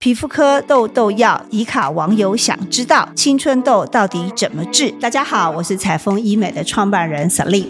皮肤科痘痘药，迪卡网友想知道青春痘到底怎么治？大家好，我是彩丰医美的创办人 Sally。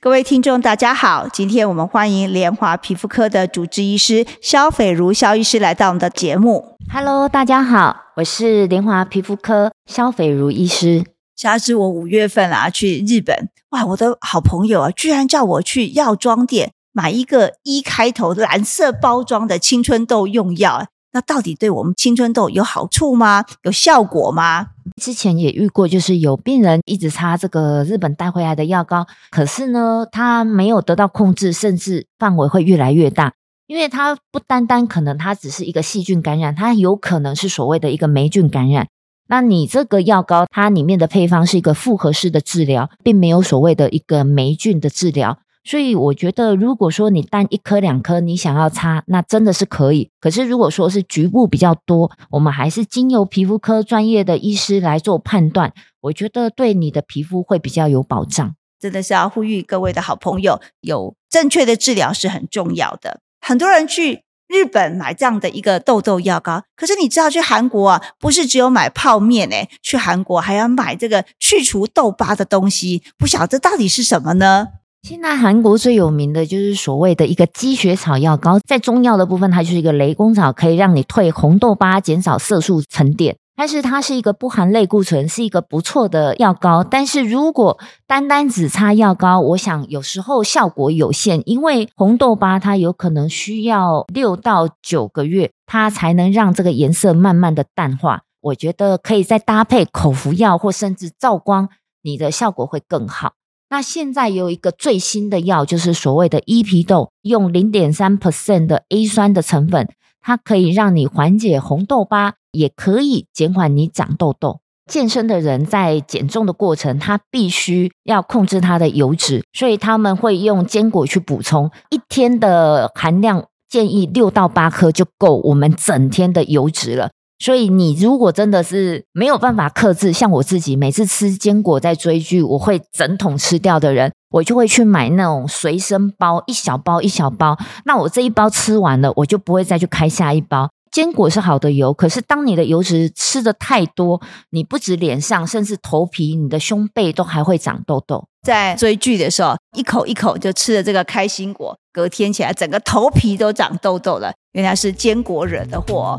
各位听众，大家好，今天我们欢迎联华皮肤科的主治医师肖斐如肖医师来到我们的节目。Hello，大家好，我是联华皮肤科肖斐如医师。下次我五月份啊去日本，哇，我的好朋友啊，居然叫我去药妆店买一个一开头蓝色包装的青春痘用药。那到底对我们青春痘有好处吗？有效果吗？之前也遇过，就是有病人一直擦这个日本带回来的药膏，可是呢，他没有得到控制，甚至范围会越来越大。因为它不单单可能它只是一个细菌感染，它有可能是所谓的一个霉菌感染。那你这个药膏，它里面的配方是一个复合式的治疗，并没有所谓的一个霉菌的治疗。所以我觉得，如果说你单一颗两颗你想要擦，那真的是可以。可是如果说是局部比较多，我们还是经由皮肤科专业的医师来做判断，我觉得对你的皮肤会比较有保障。真的是要呼吁各位的好朋友，有正确的治疗是很重要的。很多人去日本买这样的一个痘痘药膏，可是你知道去韩国啊，不是只有买泡面诶，去韩国还要买这个去除痘疤的东西，不晓得到底是什么呢？现在韩国最有名的就是所谓的一个积雪草药膏，在中药的部分，它就是一个雷公草，可以让你退红痘疤、减少色素沉淀。但是它是一个不含类固醇，是一个不错的药膏。但是如果单单只擦药膏，我想有时候效果有限，因为红痘疤它有可能需要六到九个月，它才能让这个颜色慢慢的淡化。我觉得可以再搭配口服药或甚至照光，你的效果会更好。那现在有一个最新的药，就是所谓的伊皮豆，用零点三 percent 的 A 酸的成分，它可以让你缓解红痘疤，也可以减缓你长痘痘。健身的人在减重的过程，他必须要控制他的油脂，所以他们会用坚果去补充，一天的含量建议六到八颗就够我们整天的油脂了。所以你如果真的是没有办法克制，像我自己每次吃坚果在追剧，我会整桶吃掉的人，我就会去买那种随身包，一小包一小包。那我这一包吃完了，我就不会再去开下一包。坚果是好的油，可是当你的油脂吃的太多，你不止脸上，甚至头皮、你的胸背都还会长痘痘。在追剧的时候，一口一口就吃了这个开心果，隔天起来整个头皮都长痘痘了，原来是坚果惹的祸。